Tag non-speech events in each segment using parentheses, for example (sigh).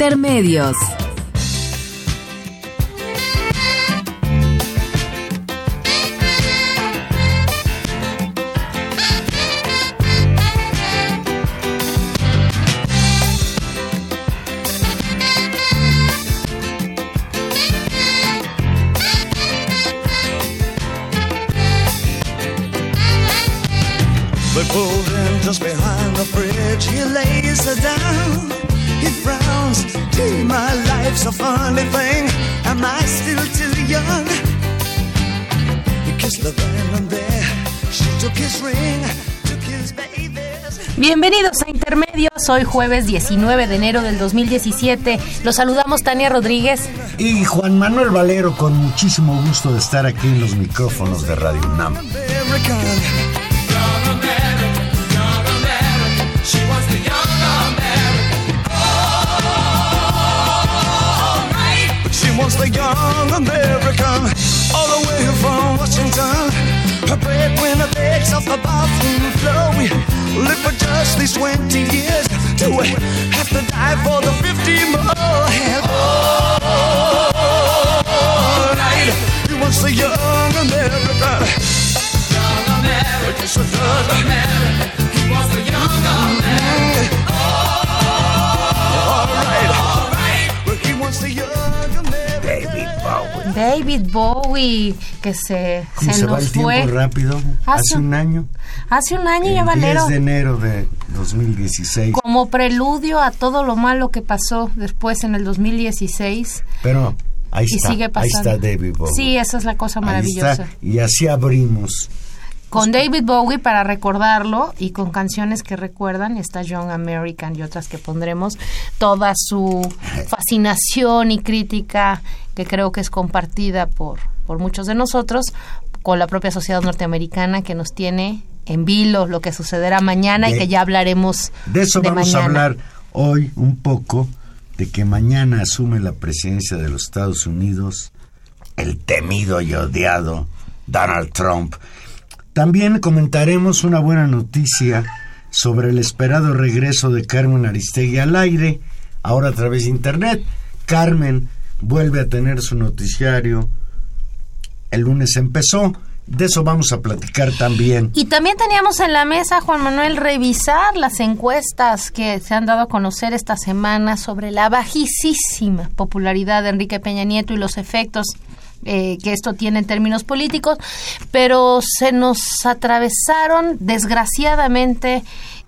Intermedios. Bienvenidos a Intermedios, hoy jueves 19 de enero del 2017. Los saludamos Tania Rodríguez. Y Juan Manuel Valero, con muchísimo gusto de estar aquí en los micrófonos de Radio UNAM. American. She wants the young American all the way from Washington. Her breadwinner off the bathroom floor. Live for just these 20 years. Do we have to die for the 50 more? And all right, he wants the young American. Young American. Yes, he does. He wants the young American. All right. But he wants the young. David Bowie. Que se, ¿Cómo se se va nos el tiempo fue. rápido? Hace Hace un- año. Hace un año ya el Valero. 10 de enero de 2016. Como preludio a todo lo malo que pasó después en el 2016. Pero ahí Y está. sigue ahí pasando. está David Bowie. Sí, esa es la cosa Ahí maravillosa. está, y así abrimos. Con David Bowie para recordarlo y con canciones que recuerdan, está Young American y otras que pondremos, toda su fascinación y crítica que creo que es compartida por, por muchos de nosotros, con la propia sociedad norteamericana que nos tiene en vilo lo que sucederá mañana y que ya hablaremos De eso vamos mañana. a hablar hoy un poco, de que mañana asume la presidencia de los Estados Unidos el temido y odiado Donald Trump. También comentaremos una buena noticia sobre el esperado regreso de Carmen Aristegui al aire, ahora a través de Internet. Carmen vuelve a tener su noticiario. El lunes empezó. De eso vamos a platicar también. Y también teníamos en la mesa, Juan Manuel, revisar las encuestas que se han dado a conocer esta semana sobre la bajísima popularidad de Enrique Peña Nieto y los efectos eh, que esto tiene en términos políticos, pero se nos atravesaron desgraciadamente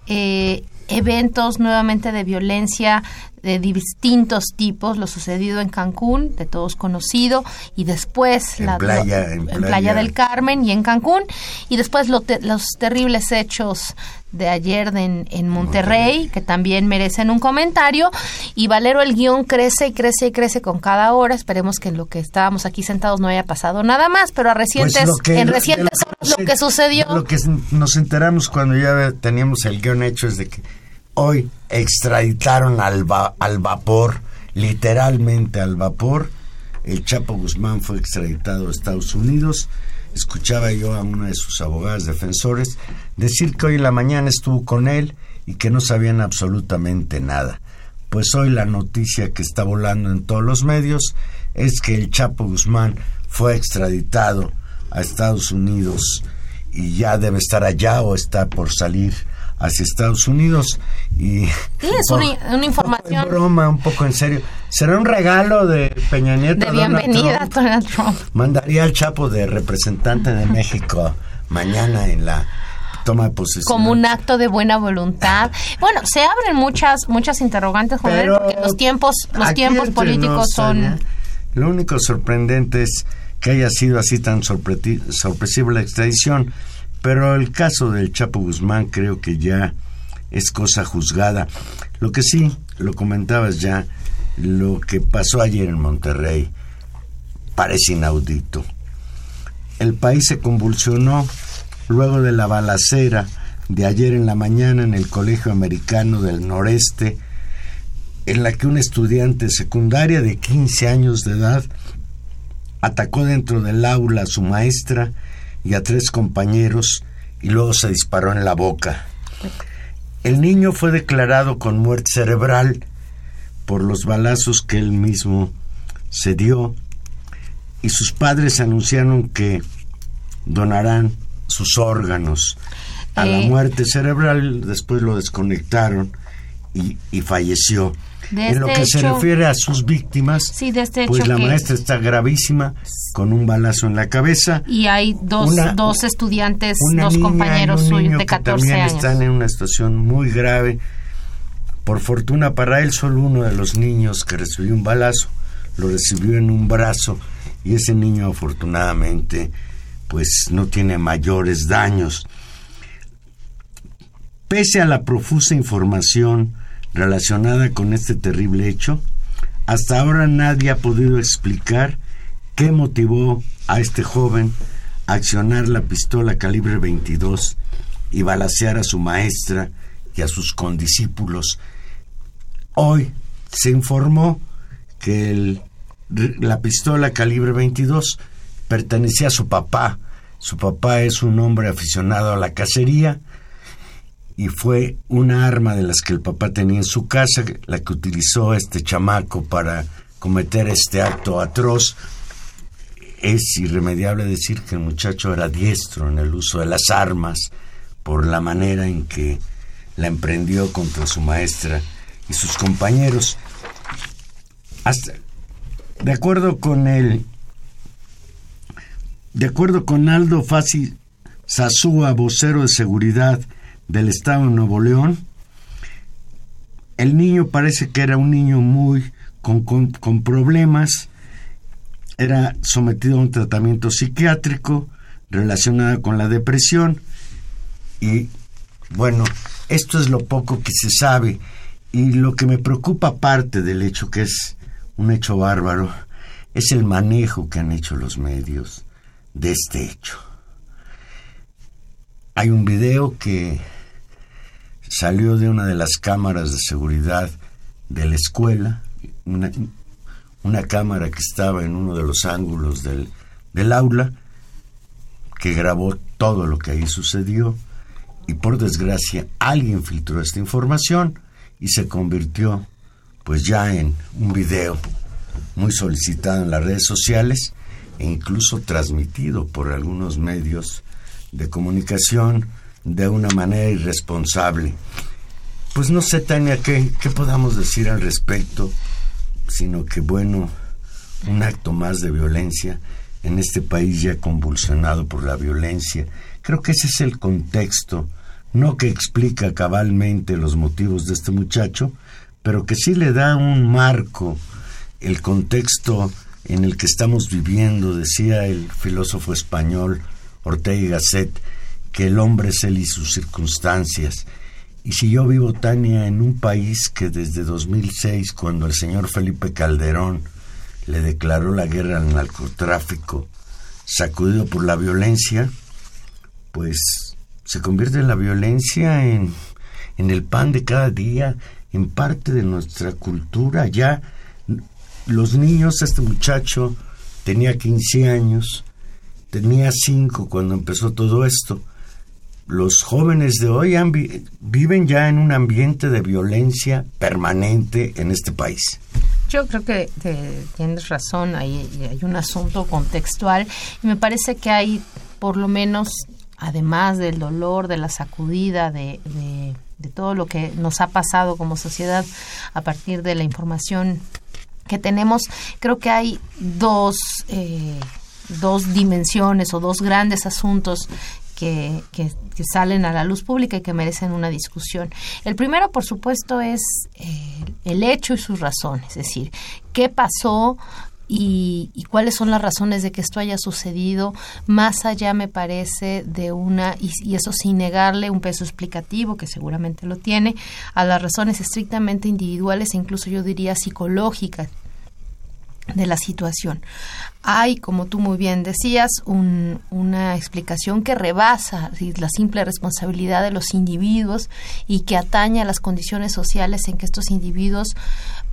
eh, eventos nuevamente de violencia de distintos tipos, lo sucedido en Cancún, de todos conocido, y después En la, Playa- en en Playa- Playa del Carmen y en Cancún, y después lo te- los terribles hechos de ayer de en, en Monterrey, que también merecen un comentario, y Valero el guion crece y crece y crece con cada hora, esperemos que en lo que estábamos aquí sentados no haya pasado nada más, pero a recientes, Pues lo que- en recientes lo horas lo se- que sucedió... Lo que nos enteramos cuando ya teníamos el guion hecho es de que hoy extraditaron al, va- al vapor, literalmente al vapor. El Chapo Guzmán fue extraditado a Estados Unidos. Escuchaba yo a una de sus abogadas defensores decir que hoy en la mañana estuvo con él y que no sabían absolutamente nada. Pues hoy la noticia que está volando en todos los medios es que el Chapo Guzmán fue extraditado a Estados Unidos y ya debe estar allá o está por salir hacia Estados Unidos y Sí, es un una- poco- una un información. poco en broma, un poco en serio. ¿Será un regalo de Peña Nieto? de Donald bienvenida a Trump? Donald Trump. Mandaría al Chapo de representante de México mañana en la toma de posesión. como un acto de buena voluntad. Bueno, se abren muchas muchas interrogantes, Juan Pero porque los tiempos los tiempos políticos nos, son Tania, Lo único sorprendente es que haya sido así tan sorpresiva la extradición Pero el caso del Chapo Guzmán creo que ya es cosa juzgada. Lo que sí, lo comentabas ya, lo que pasó ayer en Monterrey parece inaudito. El país se convulsionó luego de la balacera de ayer en la mañana en el Colegio Americano del Noreste, en la que una estudiante secundaria de 15 años de edad atacó dentro del aula a su maestra y a tres compañeros y luego se disparó en la boca. El niño fue declarado con muerte cerebral por los balazos que él mismo se dio y sus padres anunciaron que donarán sus órganos a la Eh. muerte cerebral, después lo desconectaron y, y falleció. De en lo este que se refiere a sus víctimas, Sí, de este pues la que- maestra está gravísima con un balazo en la cabeza. Y hay dos, Una- dos estudiantes, dos compañeros suyos de que 14 también años. están en una situación muy grave. Por fortuna para él, solo uno de los niños que recibió un balazo lo recibió en un brazo y ese niño afortunadamente pues no tiene mayores daños. Pese a la profusa información relacionada con este terrible hecho, hasta ahora nadie ha podido explicar qué motivó a este joven a accionar la pistola calibre 22 y balacear a su maestra y a sus condiscípulos. Hoy se informó que la pistola calibre 22 pertenecía a su papá. Su papá es un hombre aficionado a la cacería y fue una arma de las que el papá tenía en su casa, la que utilizó este chamaco para cometer este acto atroz. Es irremediable decir que el muchacho era diestro en el uso de las armas por la manera en que la emprendió contra su maestra y sus compañeros. De acuerdo con el de acuerdo con Aldo Fasi Sazúa, vocero de seguridad del Estado de Nuevo León, el niño parece que era un niño muy con, con- problemas, era sometido a un tratamiento psiquiátrico relacionado con la depresión. Y bueno, esto es lo poco que se sabe. Y lo que me preocupa aparte del hecho que es un hecho bárbaro es el manejo que han hecho los medios de este hecho. Hay un video que salió de una de las cámaras de seguridad de la escuela, una, una cámara que estaba en uno de los ángulos del, del aula, que grabó todo lo que ahí sucedió y por desgracia alguien filtró esta información y se convirtió pues ya en un video muy solicitado en las redes sociales e incluso transmitido por algunos medios de comunicación de una manera irresponsable. Pues no sé, Tania, qué, qué podamos decir al respecto, sino que bueno, un acto más de violencia en este país ya convulsionado por la violencia. Creo que ese es el contexto, no que explica cabalmente los motivos de este muchacho, pero que sí le da un marco, el contexto en el que estamos viviendo, decía el filósofo español Ortega y Gasset, que el hombre es él y sus circunstancias. Y si yo vivo, Tania, en un país que desde 2006, cuando el señor Felipe Calderón le declaró la guerra al narcotráfico, sacudido por la violencia, pues se convierte la violencia en, en el pan de cada día, en parte de nuestra cultura. Ya los niños, este muchacho tenía 15 años, tenía 5 cuando empezó todo esto. Los jóvenes de hoy vi- viven ya en un ambiente de violencia permanente en este país. Yo creo que te- tienes razón, hay, hay un asunto contextual y me parece que hay por lo menos, además del dolor, de la sacudida, de, de- de todo lo que nos ha pasado como sociedad a partir de la información que tenemos, creo que hay dos, eh, dos dimensiones o dos grandes asuntos que, salen a la luz pública y que merecen una discusión. El primero, por supuesto, es eh, el hecho y sus razones, es decir, qué pasó, y, cuáles son las razones de que esto haya sucedido, más allá me parece de una, y, eso sin negarle un peso explicativo, que seguramente lo tiene, a las razones estrictamente individuales e incluso yo diría psicológicas de la situación. Hay, como tú muy bien decías, una explicación que rebasa la simple responsabilidad de los individuos y que atañe a las condiciones sociales en que estos individuos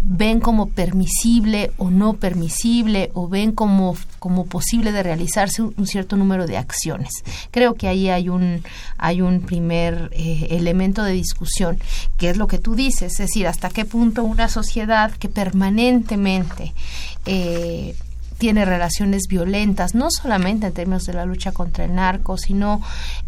ven como permisible o no permisible o ven como, como posible de realizarse un, cierto número de acciones. Creo que ahí hay un, hay un primer eh, elemento de discusión, que es lo que tú dices, es decir, hasta qué punto una sociedad que permanentemente eh, tiene relaciones violentas, no solamente en términos de la lucha contra el narco, sino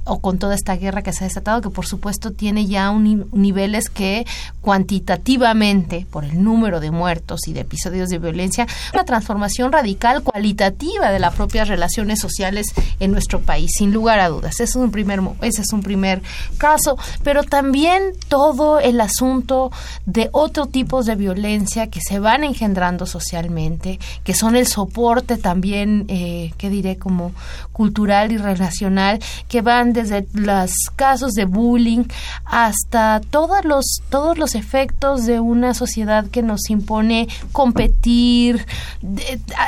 o con toda esta guerra que se ha desatado, que por supuesto tiene ya un, niveles que cuantitativamente, por el número de muertos y de episodios de violencia, una transformación radical cualitativa de las propias relaciones sociales en nuestro país, sin lugar a dudas. Ese es un primer, ese es un primer caso, pero también todo el asunto de otro tipos de violencia que se van engendrando socialmente, que son el soporte también, eh, que diré, como cultural y relacional, que van desde los casos de bullying hasta todos los, todos los efectos de una sociedad que nos impone competir,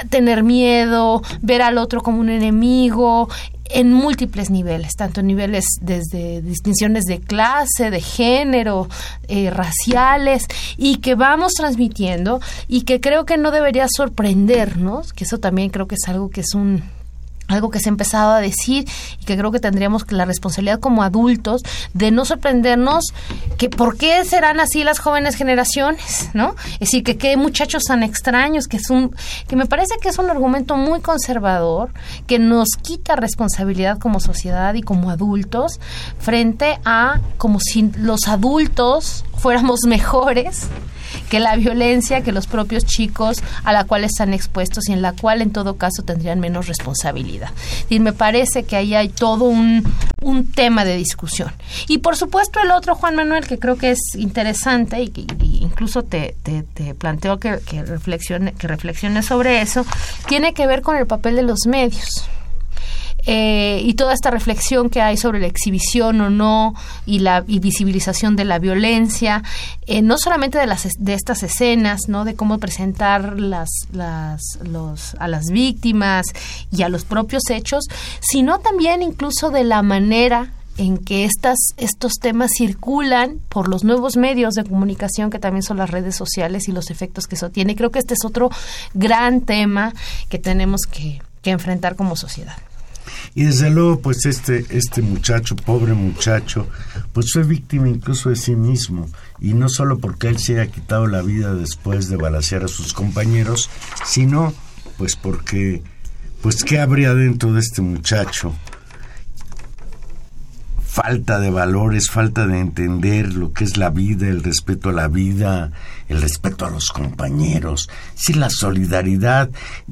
tener miedo, ver al otro como un enemigo, en múltiples niveles, tanto niveles desde distinciones de clase, de género, eh, raciales, y que vamos transmitiendo y que creo que no debería sorprendernos, que eso también creo que es algo que es un algo que se ha empezado a decir y que creo que tendríamos la responsabilidad como adultos de no sorprendernos que por qué serán así las jóvenes generaciones, ¿no? Es decir, que qué muchachos tan extraños, que es un que me parece que es un argumento muy conservador que nos quita responsabilidad como sociedad y como adultos frente a como si los adultos fuéramos (laughs) mejores que la violencia que los propios chicos a la cual están expuestos y en la cual en todo caso tendrían menos responsabilidad. Y me parece que ahí hay todo un, un tema de discusión. Y por supuesto el otro, Juan Manuel, que creo que es interesante y que incluso te, te, te planteo que, que, reflexione, que reflexiones sobre eso, tiene que ver con el papel de los medios. Eh, y toda esta reflexión que hay sobre la exhibición o no y la visibilización de la violencia, eh, no solamente de, las, de estas escenas, ¿no? de cómo presentar las, las, los, a las víctimas y a los propios hechos, sino también incluso de la manera en que estas, estos temas circulan por los nuevos medios de comunicación que también son las redes sociales y los efectos que eso tiene. Creo que este es otro gran tema que tenemos que enfrentar como sociedad. Y desde luego, pues este, este muchacho, pobre muchacho, pues fue víctima incluso de sí mismo. Y no solo porque él se haya quitado la vida después de balasear a sus compañeros, sino pues porque, pues qué habría dentro de este muchacho. Falta de valores, falta de entender lo que es la vida, el respeto a la vida, el respeto a los compañeros, sí, la solidaridad.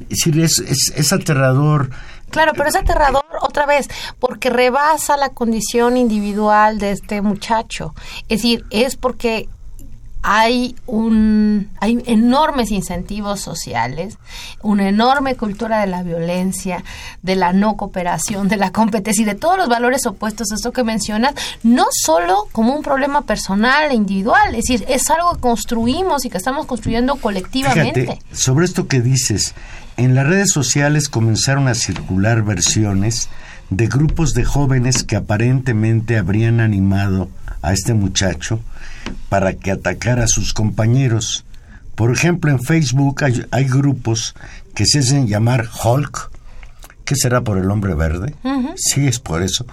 Es, es, es aterrador Claro, pero es aterrador otra vez porque rebasa la condición individual de este muchacho. Es decir, es porque hay un hay enormes incentivos sociales, una enorme cultura de la violencia, de la no cooperación, de la competencia y de todos los valores opuestos a esto que mencionas, no solo como un problema personal e individual, es decir, es algo que construimos y que estamos construyendo colectivamente. sobre esto que dices, en las redes sociales comenzaron a circular versiones de grupos de jóvenes que aparentemente habrían animado a este muchacho para que atacara a sus compañeros. Por ejemplo, en Facebook hay, grupos que se hacen llamar Hulk. ¿Qué será por el hombre verde? Sí, es por eso.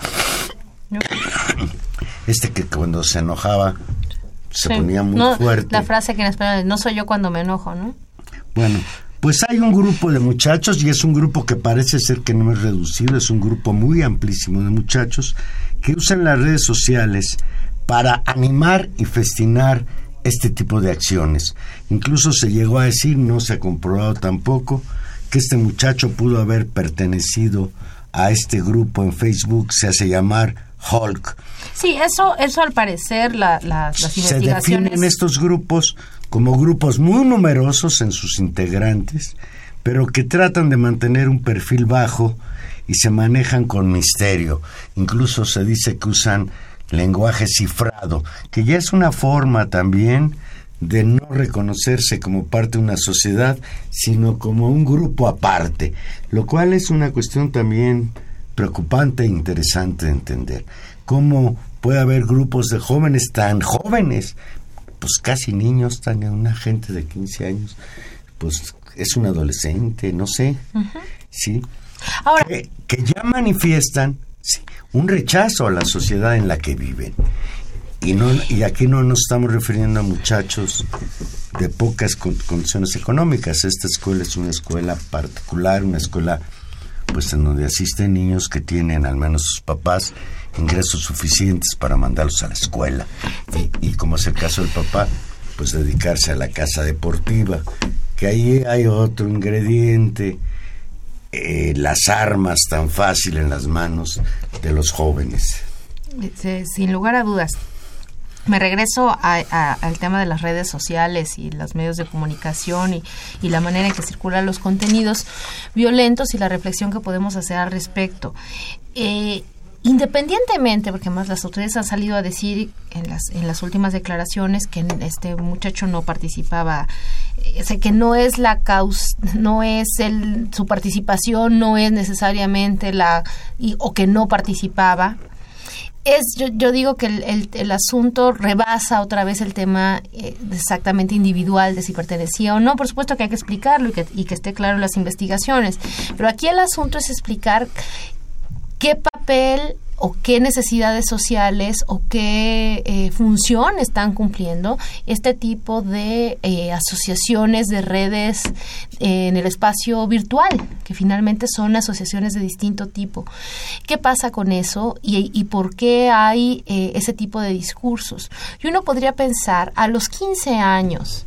Este que cuando se enojaba se ponía muy fuerte. La frase que en español es, no soy yo cuando me enojo, ¿no? Bueno, pues hay un grupo de muchachos y es un grupo que parece ser que no es reducido, es un grupo muy amplísimo de muchachos que usan las redes sociales para animar y festinar este tipo de acciones. Incluso se llegó a decir, no se ha comprobado tampoco, que este muchacho pudo haber pertenecido a este grupo en Facebook, se hace llamar Hulk. Sí, eso, eso al parecer la, las Se definen estos grupos como grupos muy numerosos en sus integrantes, pero que tratan de mantener un perfil bajo y se manejan con misterio. Incluso se dice que usan lenguaje cifrado, que ya es una forma también de no reconocerse como parte de una sociedad, sino como un grupo aparte, lo cual es una cuestión también preocupante e interesante de entender. ¿Cómo puede haber grupos de jóvenes tan jóvenes? Pues casi niños, tan una gente de 15 años, pues es un adolescente, no sé, ¿sí? Ahora, que, que ya manifiestan sí, un rechazo a la sociedad en la que viven. Y, no, y aquí no nos estamos refiriendo a muchachos de pocas con- condiciones económicas. Esta escuela es una escuela particular, una escuela pues en donde asisten niños que tienen al menos sus papás ingresos suficientes para mandarlos a la escuela. Y, y como es el caso del papá, pues dedicarse a la casa deportiva, que ahí hay otro ingrediente, eh, las armas tan fácil en las manos de los jóvenes. sin lugar a dudas. Me regreso a- a- al tema de las redes sociales y los medios de comunicación y, y la manera en que circulan los contenidos violentos y la reflexión que podemos hacer al respecto. Eh, independientemente, porque más las autoridades han salido a decir en las, en las últimas declaraciones que este muchacho no participaba, eh, o sea, que no es la causa, no es el, su participación, no es necesariamente la, y- o que no participaba, es yo, yo digo que el, el- el asunto rebasa otra vez el tema eh, exactamente individual de si pertenecía o no. Por supuesto que hay que explicarlo y que, y que esté claro en las investigaciones. Pero aquí el asunto es explicar qué papel o qué necesidades sociales o qué eh, función están cumpliendo este tipo de eh, asociaciones de redes eh, en el espacio virtual, que finalmente son asociaciones de distinto tipo. ¿Qué pasa con eso y, y por qué hay eh, ese tipo de discursos? Y uno podría pensar, a los 15 años,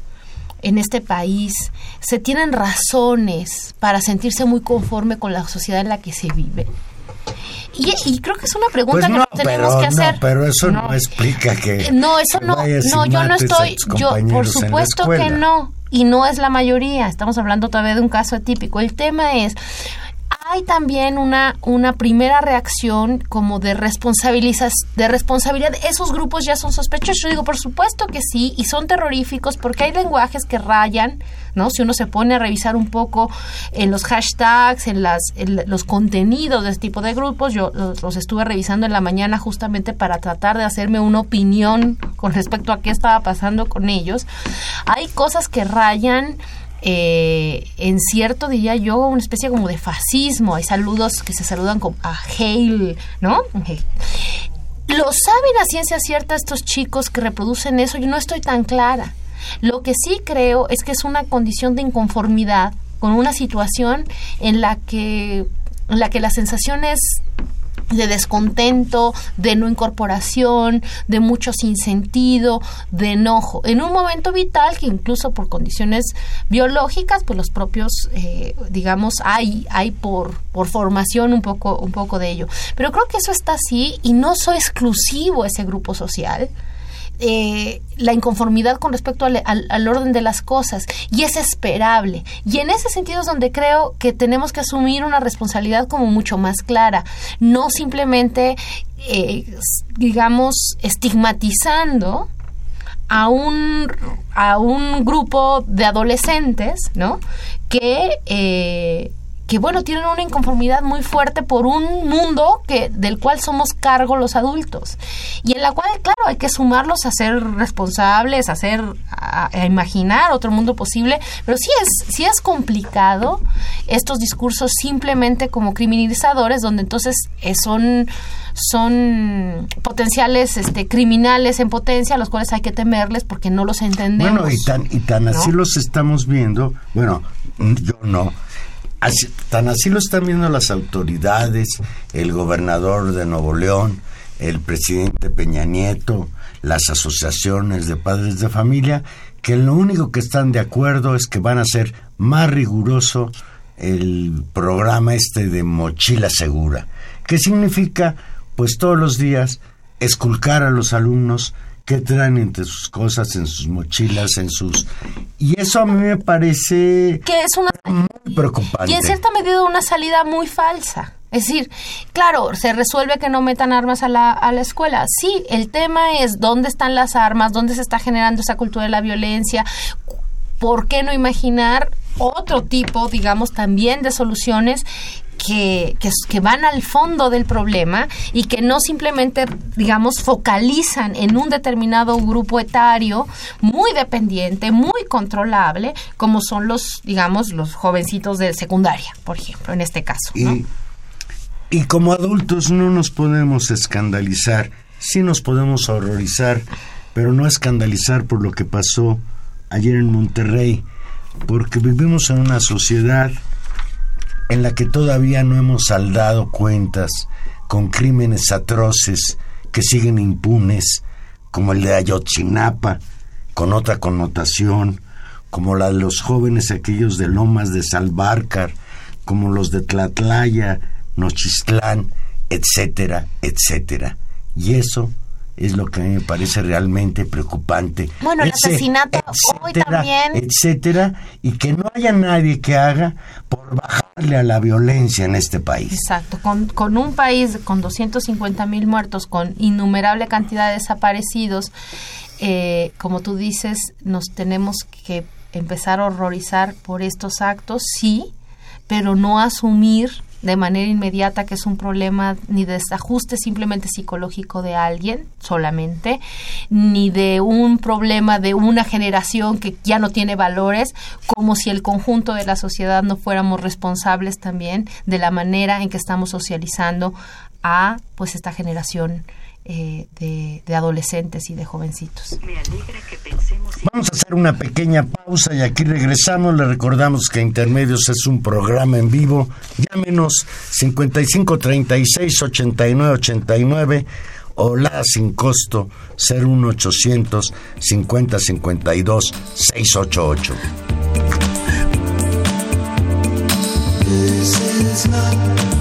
en este país se tienen razones para sentirse muy conforme con la sociedad en la que se vive. Y, y creo que es una pregunta Pues que no, nos tenemos pero, que hacer. no, pero eso no, explica que... No, eso no, no, yo no estoy, yo por supuesto que no, y no es la mayoría, estamos hablando todavía de un caso atípico. El tema es, hay también una, una primera reacción como de responsabilizas, de responsabilidad. Esos grupos ya son sospechosos. Yo digo, por supuesto que sí, y son terroríficos porque hay lenguajes que rayan, ¿no? Si uno se pone a revisar un poco en los hashtags, en, las, en los contenidos de este tipo de grupos, yo los, los estuve revisando en la mañana justamente para tratar de hacerme una opinión con respecto a qué estaba pasando con ellos. Hay cosas que rayan eh, en cierto, diría yo, una especie como de fascismo. Hay saludos que se saludan con a Hail, ¿no? ¿Lo saben a ciencia cierta estos chicos que reproducen eso? Yo no estoy tan clara. Lo que sí creo es que es una condición de inconformidad con una situación en la que, en la que la sensación es de descontento, de no incorporación, de mucho sinsentido, de enojo, en un momento vital que incluso por condiciones biológicas, pues los propios, eh, digamos, hay, hay por, por formación un poco, un poco de ello. Pero creo que eso está así y no soy exclusivo ese grupo social. Eh, la inconformidad con respecto al, orden de las cosas y es esperable. Y en ese sentido es donde creo que tenemos que asumir una responsabilidad como mucho más clara, no simplemente, eh, digamos, estigmatizando a un, a un grupo de adolescentes, ¿no? Que... Eh, que bueno, tienen una inconformidad muy fuerte por un mundo que del cual somos cargo los adultos y en la cual, claro, hay que sumarlos a ser responsables, a ser a, a imaginar otro mundo posible, pero sí es sí es complicado estos discursos simplemente como criminalizadores donde entonces eh, son son potenciales este criminales en potencia a los cuales hay que temerles porque no los entendemos. Bueno, y tan y tan así los estamos viendo, bueno, yo no Tan así lo están viendo las autoridades, el gobernador de Nuevo León, el presidente Peña Nieto, las asociaciones de padres de familia, que lo único que están de acuerdo es que van a ser más riguroso el programa este de mochila segura, que significa pues todos los días esculcar a los alumnos qué traen entre sus cosas, en sus mochilas, en sus... Y eso a mí me parece Que es una muy preocupante. y en cierta medida una salida muy falsa. Es decir, claro, se resuelve que no metan armas a la, a la escuela. Sí, el tema es dónde están las armas, dónde se está generando esa cultura de la violencia. ¿Por qué no imaginar otro tipo, digamos, también de soluciones que, que, que van al fondo del problema y que no simplemente, digamos, focalizan en un determinado grupo etario muy dependiente, muy controlable, como son los, digamos, los jovencitos de secundaria, por ejemplo, en este caso. ¿no? Y, y como adultos no nos podemos escandalizar, sí nos podemos horrorizar, pero no escandalizar por lo que pasó ayer en Monterrey, porque vivimos en una sociedad en la que todavía no hemos saldado cuentas con crímenes atroces que siguen impunes, como el de Ayotzinapa, con otra connotación, como la de los jóvenes aquellos de Lomas de Salvarcar, como los de Tlatlaya, Nochistlán, etcétera, etcétera. Y eso es lo que a mí me parece realmente preocupante. Bueno, el asesinato hoy también. Etcétera, y que no haya nadie que haga por bajarle a la violencia en este país. Exacto, con, con un país con 250 mil muertos, con innumerable cantidad de desaparecidos, eh, como tú dices, nos tenemos que empezar a horrorizar por estos actos, sí, pero no asumir de manera inmediata que es un problema ni de desajuste simplemente psicológico de alguien solamente, ni de un problema de una generación que ya no tiene valores, como si el conjunto de la sociedad no fuéramos responsables también de la manera en que estamos socializando a pues esta generación eh, de, de, adolescentes y de jovencitos. Vamos a hacer una pequeña pausa y aquí regresamos. Le recordamos que Intermedios es un programa en vivo. Llámenos 55 36 89 89 o la sin costo 01800 50 52 688. This is not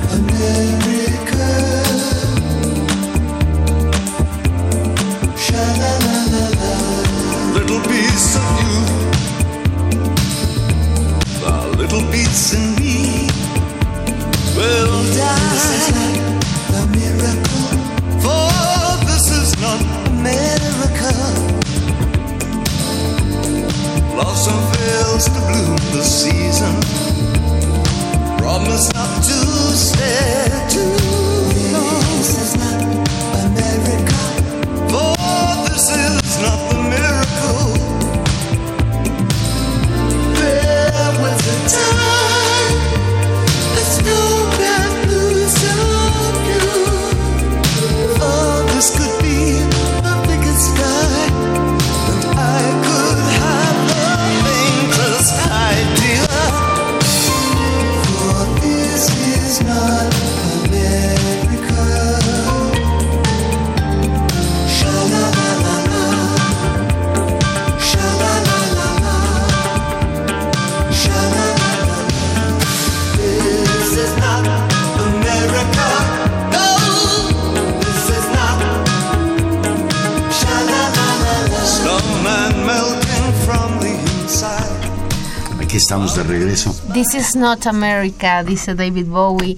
is not America, dice David Bowie.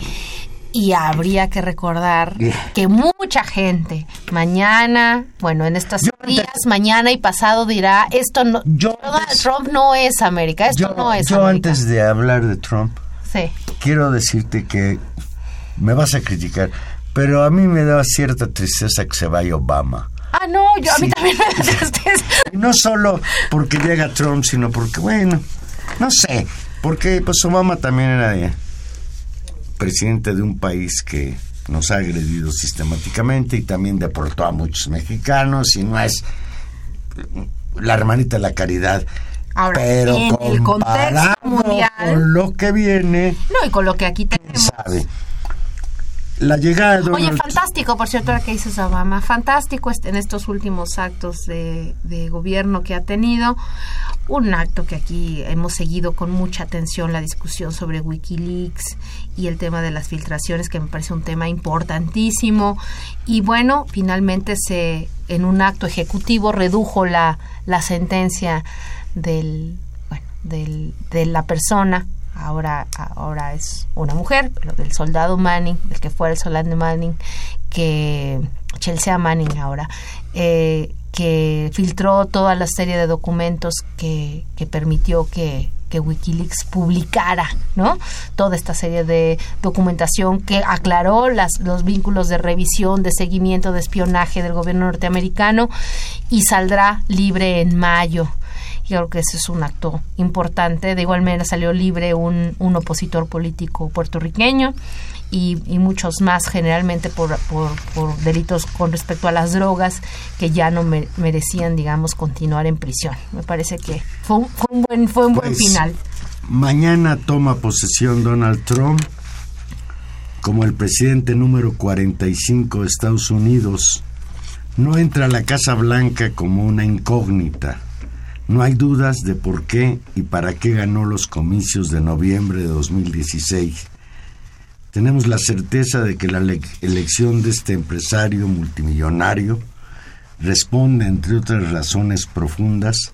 Y habría que recordar Yeah. que mucha gente mañana, bueno, en estos Yo días, antes- mañana y pasado dirá, esto no, Yo antes- Trump no es América, esto Yo, no es yo América. antes de hablar de Trump, Sí. quiero decirte que me vas a criticar, pero a mí me da cierta tristeza que se vaya Obama. Ah, no, yo a mí también me da tristeza. No solo porque llega Trump, sino porque, bueno, no sé, porque pues Obama también era eh, presidente de un país que nos ha agredido sistemáticamente y también deportó a muchos mexicanos y no es eh, la hermanita de la caridad. Ahora, pero en el contexto comparado mundial- con lo que viene, No, y con lo que aquí tenemos. sabe. La llegada de Oye, fantástico, por cierto, ahora que dices Obama, fantástico en estos últimos actos de, de gobierno que ha tenido, un acto que aquí hemos seguido con mucha atención la discusión sobre Wikileaks y el tema de las filtraciones que me parece un tema importantísimo. Y bueno finalmente se en un acto ejecutivo redujo la, la sentencia del bueno del, de la persona ahora ahora es una mujer pero del soldado Manning del que fuera el soldado Manning que Chelsea Manning ahora eh, que filtró toda la serie de documentos que, que permitió que, que Wikileaks publicara, ¿no? Toda esta serie de documentación que aclaró las, los vínculos de revisión, de seguimiento, de espionaje del gobierno norteamericano y saldrá libre en mayo. Creo que ese es un acto importante. De igual manera salió libre un, un opositor político puertorriqueño y, muchos más generalmente por, por, delitos con respecto a las drogas que ya no merecían, digamos, continuar en prisión. Me parece que fue un, fue un buen, fue un buen pues, final. Mañana toma posesión Donald Trump como el presidente número 45 de Estados Unidos. No entra a la Casa Blanca como una incógnita. No hay dudas de por qué y para qué ganó los comicios de noviembre de 2016 tenemos la certeza de que la elección de este empresario multimillonario responde, entre otras razones profundas,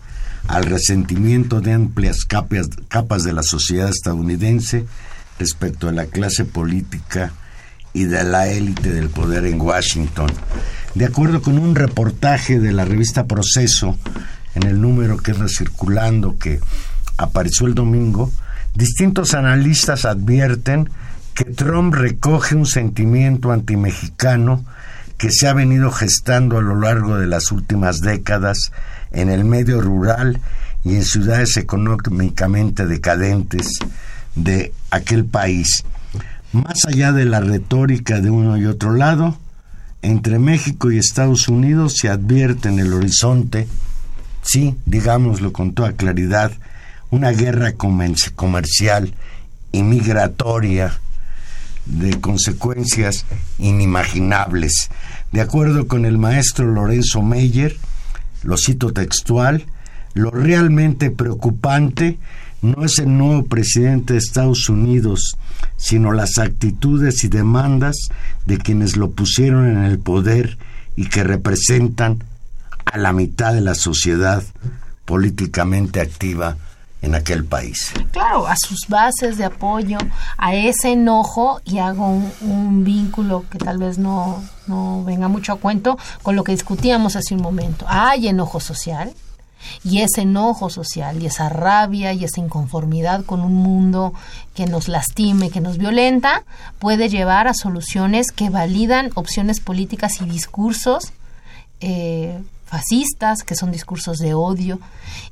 al resentimiento de amplias capas, de la sociedad estadounidense respecto a la clase política y de la élite del poder en Washington. De acuerdo con un reportaje de la revista Proceso, en el número que anda circulando que apareció el domingo, distintos analistas advierten que Trump recoge un sentimiento antimexicano que se ha venido gestando a lo largo de las últimas décadas en el medio rural y en ciudades económicamente decadentes de aquel país. Más allá de la retórica de uno y otro lado, entre México y Estados Unidos se advierte en el horizonte, sí, digámoslo con toda claridad, una guerra comercial y migratoria de consecuencias inimaginables. De acuerdo con el maestro Lorenzo Meyer, lo cito textual, lo realmente preocupante no es el nuevo presidente de Estados Unidos, sino las actitudes y demandas de quienes lo pusieron en el poder y que representan a la mitad de la sociedad políticamente activa en aquel país. Claro, a sus bases de apoyo, a ese enojo y hago un, vínculo que tal vez no, no venga mucho a cuento con lo que discutíamos hace un momento. Hay enojo social y ese enojo social y esa rabia y esa inconformidad con un mundo que nos lastime, que nos violenta, puede llevar a soluciones que validan opciones políticas y discursos eh, fascistas, que son discursos de odio.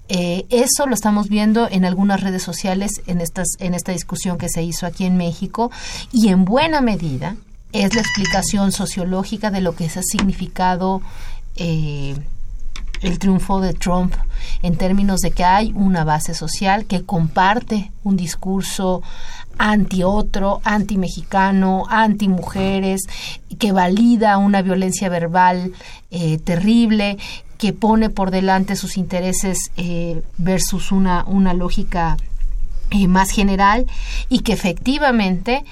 Eh, eso lo estamos viendo en algunas redes sociales en, estas, en esta discusión que se hizo aquí en México y en buena medida es la explicación sociológica de lo que ha significado eh, el triunfo de Trump en términos de que hay una base social que comparte un discurso anti otro, anti mexicano, anti mujeres, que valida una violencia verbal eh, terrible, que pone por delante sus intereses eh, versus una, una lógica eh, más general y que efectivamente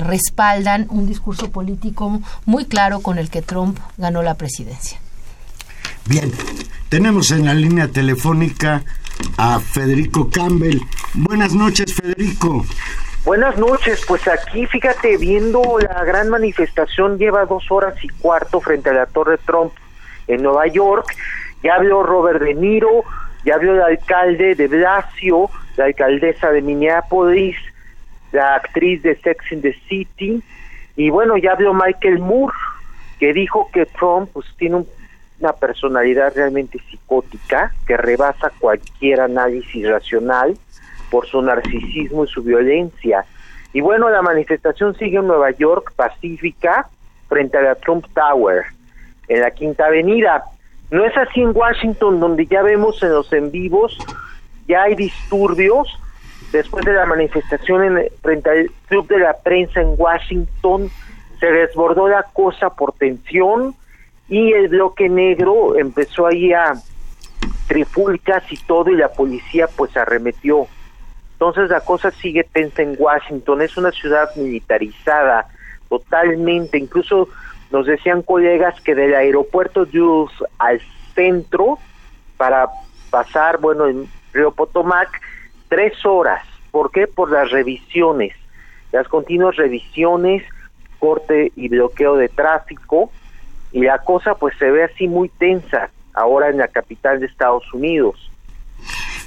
respaldan un discurso político muy claro con el que Trump ganó la presidencia. Bien, tenemos en la línea telefónica a Federico Campbell. Buenas noches, Federico. Buenas noches, pues aquí fíjate, viendo la gran manifestación, lleva dos horas y cuarto frente a la Torre Trump en Nueva York, ya vio Robert De Niro, ya vio el alcalde de Blasio, la alcaldesa de Minneapolis, la actriz de Sex in the City, y bueno, ya vio Michael Moore, que dijo que Trump pues tiene una personalidad realmente psicótica, que rebasa cualquier análisis racional, por su narcisismo y su violencia. Y bueno, la manifestación sigue en Nueva York, pacífica, frente a la Trump Tower, en la Quinta Avenida. No es así en Washington, donde ya vemos en los en vivos, ya hay disturbios. Después de la manifestación en, frente al Club de la Prensa en Washington, se desbordó la cosa por tensión y el bloque negro empezó ahí a trifulcas y todo y la policía pues arremetió. Entonces la cosa sigue tensa en Washington, es una ciudad militarizada totalmente, incluso nos decían colegas que del aeropuerto Jules al centro para pasar, bueno, en Río Potomac, tres horas. ¿Por qué? Por las revisiones, las continuas revisiones, corte y bloqueo de tráfico, y la cosa pues se ve así muy tensa ahora en la capital de Estados Unidos.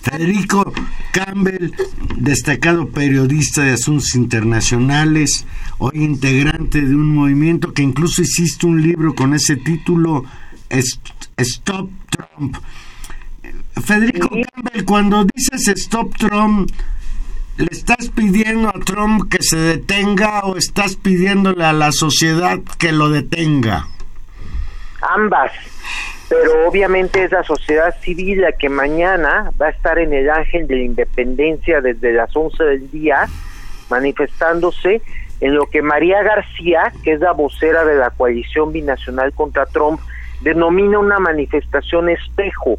Federico Campbell, destacado periodista de asuntos internacionales, hoy integrante de un movimiento que incluso hiciste un libro con ese título, Stop Trump. Federico Campbell, cuando dices Stop Trump, ¿le estás pidiendo a Trump que se detenga o estás pidiéndole a la sociedad que lo detenga? Ambas pero obviamente es la sociedad civil la que mañana va a estar en el Ángel de la Independencia desde las 11 del día manifestándose en lo que María García, que es la vocera de la coalición binacional contra Trump, denomina una manifestación espejo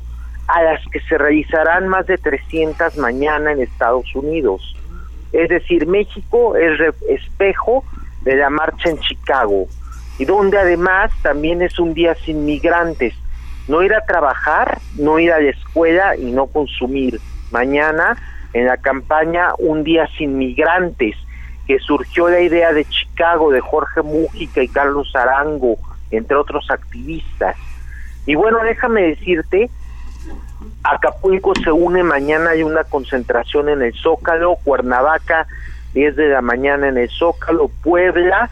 a las que se realizarán más de 300 mañana en Estados Unidos. Es decir, México es espejo de la marcha en Chicago y donde además también es un día sin migrantes no ir a trabajar, no ir a la escuela y no consumir. Mañana en la campaña Un día sin migrantes, que surgió la idea de Chicago de Jorge Mújica y Carlos Arango, entre otros activistas. Y bueno, déjame decirte, Acapulco se une mañana, hay una concentración en el Zócalo, Cuernavaca 10 de la mañana en el Zócalo, Puebla,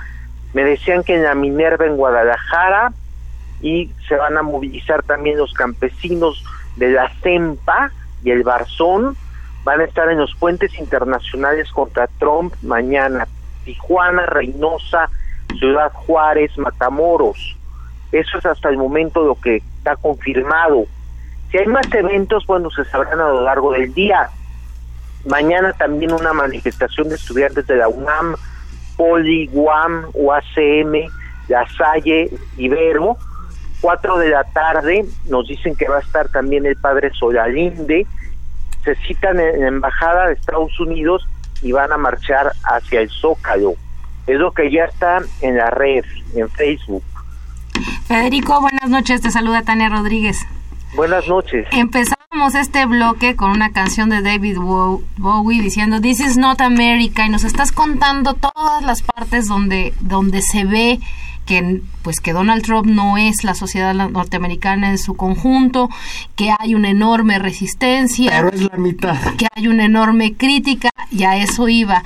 me decían que en la Minerva en Guadalajara, y se van a movilizar también los campesinos de la CEMPA y el Barzón, van a estar en los puentes internacionales contra Trump mañana, Tijuana, Reynosa, Ciudad Juárez, Matamoros. Eso es hasta el momento lo que está confirmado. Si hay más eventos, bueno, se sabrán a lo largo del día. Mañana también una manifestación de estudiantes de la UNAM, Poli, UAM, UACM, La Salle, Ibero, 4 de la tarde nos dicen que va a estar también el padre Solalinde. Se citan en la embajada de Estados Unidos y van a marchar hacia el Zócalo. Es lo que ya está en la red, en Facebook. Federico, buenas noches. Te saluda Tania Rodríguez. Buenas noches. Empezamos este bloque con una canción de David Bowie diciendo This is not America y nos estás contando todas las partes donde, donde se ve que pues que Donald Trump no es la sociedad norteamericana en su conjunto, que hay una enorme resistencia, pero es la mitad, que hay una enorme crítica, y a eso iba.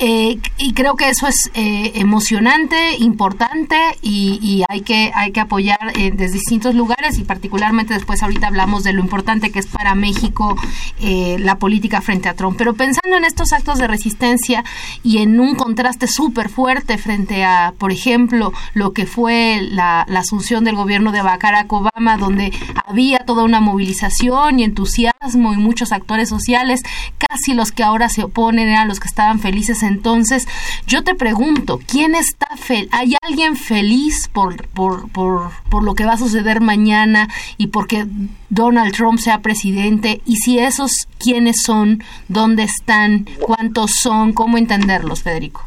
Eh, y creo que eso es eh, emocionante, importante y, hay que hay que apoyar eh, desde distintos lugares y particularmente después ahorita hablamos de lo importante que es para México la política frente a Trump. Pero pensando en estos actos de resistencia y en un contraste súper fuerte frente a, por ejemplo, lo que fue la, la asunción del gobierno de Barack Obama, donde había toda una movilización y entusiasmo y muchos actores sociales, casi los que ahora se oponen eran los que estaban felices entonces, yo te pregunto, ¿quién está feliz? ¿Hay alguien feliz por, por, por, por lo que va a suceder mañana y porque Donald Trump sea presidente? Y si esos, ¿quiénes son? ¿Dónde están? ¿Cuántos son? ¿Cómo entenderlos, Federico?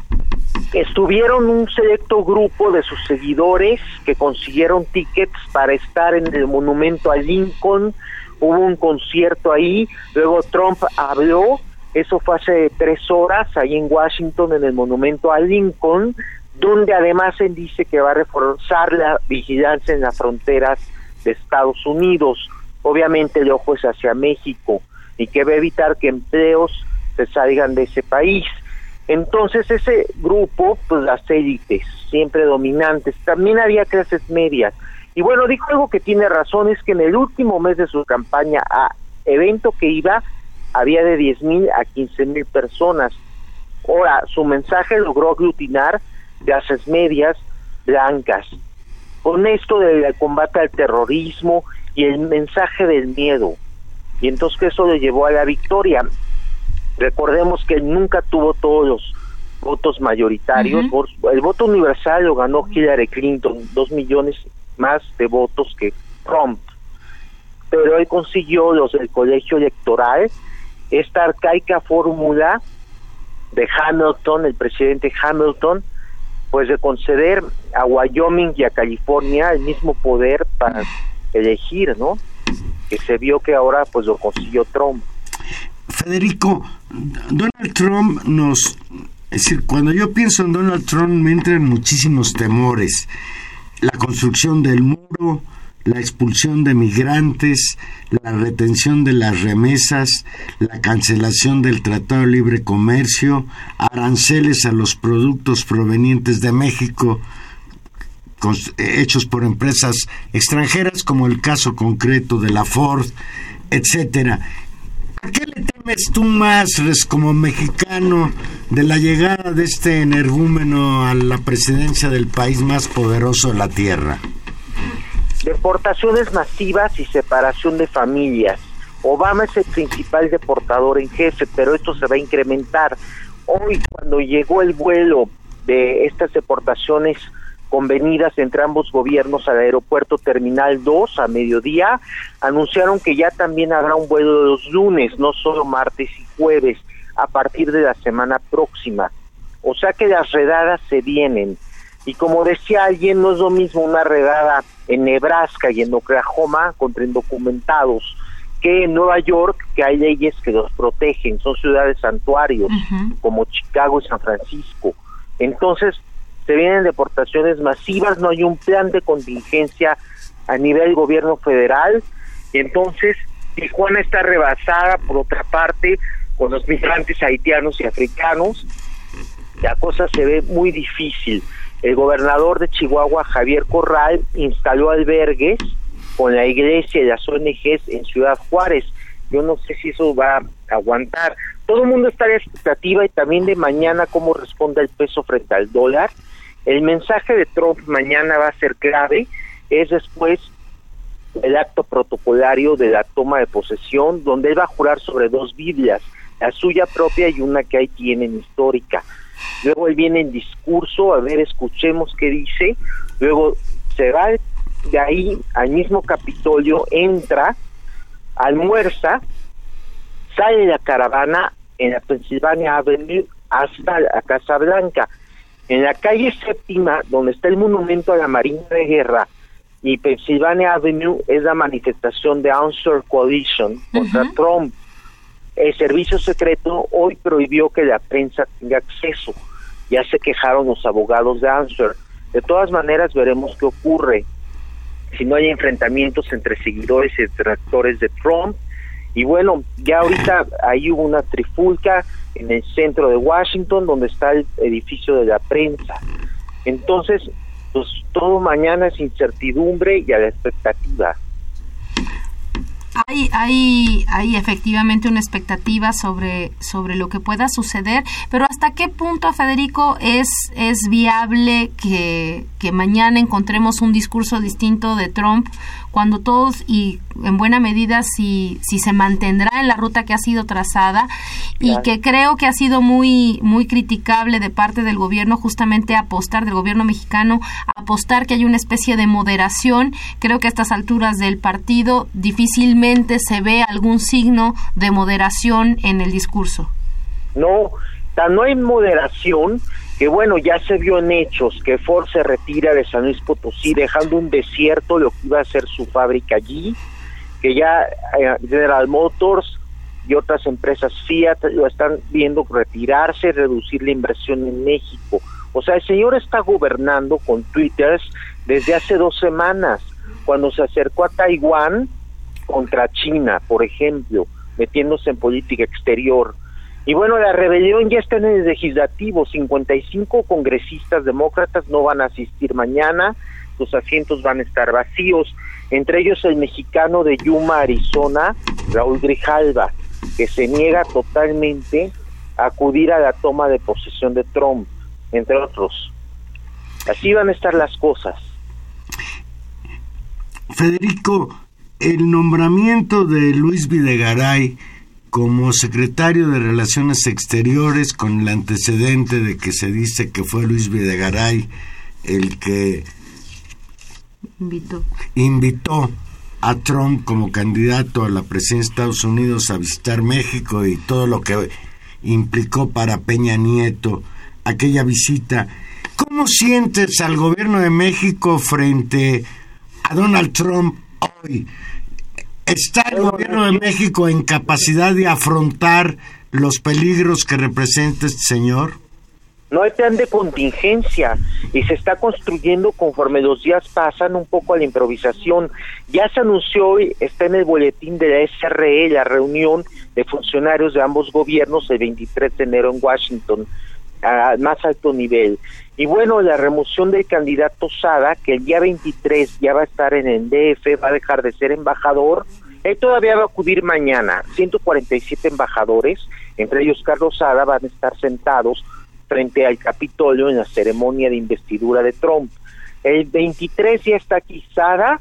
Estuvieron un selecto grupo de sus seguidores que consiguieron tickets para estar en el monumento a Lincoln. Hubo un concierto ahí, luego Trump habló eso fue hace tres horas ahí en Washington, en el monumento a Lincoln, donde además él dice que va a reforzar la vigilancia en las fronteras de Estados Unidos. Obviamente el ojo es hacia México y que va a evitar que empleos se salgan de ese país. Entonces ese grupo, pues las élites, siempre dominantes, también había clases medias. Y bueno, dijo algo que tiene razón, es que en el último mes de su campaña a evento que iba, había de 10 mil a 15 mil personas. Ahora, su mensaje logró aglutinar clases medias blancas. Con esto del combate al terrorismo y el mensaje del miedo. Y entonces eso le llevó a la victoria. Recordemos que él nunca tuvo todos los votos mayoritarios. El voto universal lo ganó Hillary Clinton, dos millones más de votos que Trump. pero él consiguió los del colegio electoral, esta arcaica fórmula de Hamilton, el presidente Hamilton, pues de conceder a Wyoming y a California el mismo poder para elegir, ¿no? Que se vio que ahora pues lo consiguió Trump. Federico, Donald Trump nos... Es decir, cuando yo pienso en Donald Trump me entran muchísimos temores. La construcción del muro, la expulsión de migrantes, la retención de las remesas, la cancelación del Tratado de Libre Comercio, aranceles a los productos provenientes de México hechos por empresas extranjeras, como el caso concreto de la Ford, etcétera. ¿A qué le temes tú más, como mexicano, de la llegada de este energúmeno a la presidencia del país más poderoso de la Tierra? Deportaciones masivas y separación de familias. Obama es el principal deportador en jefe, pero esto se va a incrementar. Hoy, cuando llegó el vuelo de estas deportaciones convenidas entre ambos gobiernos al aeropuerto Terminal 2 a mediodía, anunciaron que ya también habrá un vuelo de los lunes, no solo martes y jueves, a partir de la semana próxima. O sea que las redadas se vienen. Y como decía alguien, no es lo mismo una redada en Nebraska y en Oklahoma contra indocumentados que en Nueva York, que hay leyes que los protegen, son ciudades santuarios, como Chicago y San Francisco. Entonces, se vienen deportaciones masivas, no hay un plan de contingencia a nivel gobierno federal, y entonces Tijuana está rebasada, por otra parte, con los migrantes haitianos y africanos, la cosa se ve muy difícil el gobernador de Chihuahua, Javier Corral, instaló albergues con la iglesia y las ONGs en Ciudad Juárez. Yo no sé si eso va a aguantar. Todo el mundo está en expectativa y también de mañana cómo responde el peso frente al dólar. El mensaje de Trump mañana va a ser clave. Es después el acto protocolario de la toma de posesión, donde él va a jurar sobre dos Biblias, la suya propia y una que ahí tienen histórica luego él viene en discurso, a ver, escuchemos qué dice, luego se va de ahí al mismo Capitolio, entra, almuerza, sale la caravana en la Pennsylvania Avenue hasta la Casa Blanca. En la calle séptima, donde está el monumento a la Marina de Guerra, y Pennsylvania Avenue es la manifestación de Answer Coalition contra Trump el servicio secreto hoy prohibió que la prensa tenga acceso. Ya se quejaron los abogados de Answer. De todas maneras, veremos qué ocurre. Si no hay enfrentamientos entre seguidores y detractores de Trump. Y bueno, ya ahorita (laughs) ahí hubo una trifulca en el centro de Washington, donde está el edificio de la prensa. Entonces, pues todo mañana es incertidumbre y a la expectativa. Hay, hay, hay efectivamente una expectativa sobre, sobre lo que pueda suceder, pero ¿hasta qué punto, Federico, es, es viable que, que mañana encontremos un discurso distinto de Trump cuando todos y en buena medida si, si se mantendrá en la ruta que ha sido trazada y que creo que ha sido muy, muy criticable de parte del gobierno justamente apostar, del gobierno mexicano, apostar que hay una especie de moderación. Creo que a estas alturas del partido difícilmente se ve algún signo de moderación en el discurso. No, no hay moderación que bueno, ya se vio en hechos que Ford se retira de San Luis Potosí dejando un desierto lo que iba a ser su fábrica allí, que ya eh, General Motors y otras empresas Fiat lo están viendo retirarse, reducir la inversión en México. O sea, el señor está gobernando con Twitter desde hace dos semanas, cuando se acercó a Taiwán contra China, por ejemplo, metiéndose en política exterior. Y bueno, la rebelión ya está en el legislativo. 55 congresistas demócratas no van a asistir mañana. Los asientos van a estar vacíos. Entre ellos el mexicano de Yuma, Arizona, Raúl Grijalva, que se niega totalmente a acudir a la toma de posesión de Trump, entre otros. Así van a estar las cosas. Federico, el nombramiento de Luis Videgaray como secretario de Relaciones Exteriores con el antecedente de que se dice que fue Luis Videgaray el que invitó, invitó a Trump como candidato a la presidencia de Estados Unidos a visitar México y todo lo que implicó para Peña Nieto aquella visita. ¿Cómo sientes al gobierno de México frente a Donald Trump hoy? ¿Está el gobierno de México en capacidad de afrontar los peligros que representa este señor? No hay plan de contingencia y se está construyendo conforme los días pasan un poco a la improvisación. Ya se anunció hoy, está en el boletín de la SRE, la reunión de funcionarios de ambos gobiernos el 23 de enero en Washington, a más alto nivel. Y bueno, la remoción del candidato Sada, que el día 23 ya va a estar en el DF, va a dejar de ser embajador, él todavía va a acudir mañana. 147 embajadores, entre ellos Carlos Sada, van a estar sentados frente al Capitolio en la ceremonia de investidura de Trump. El 23 ya está aquí Sada,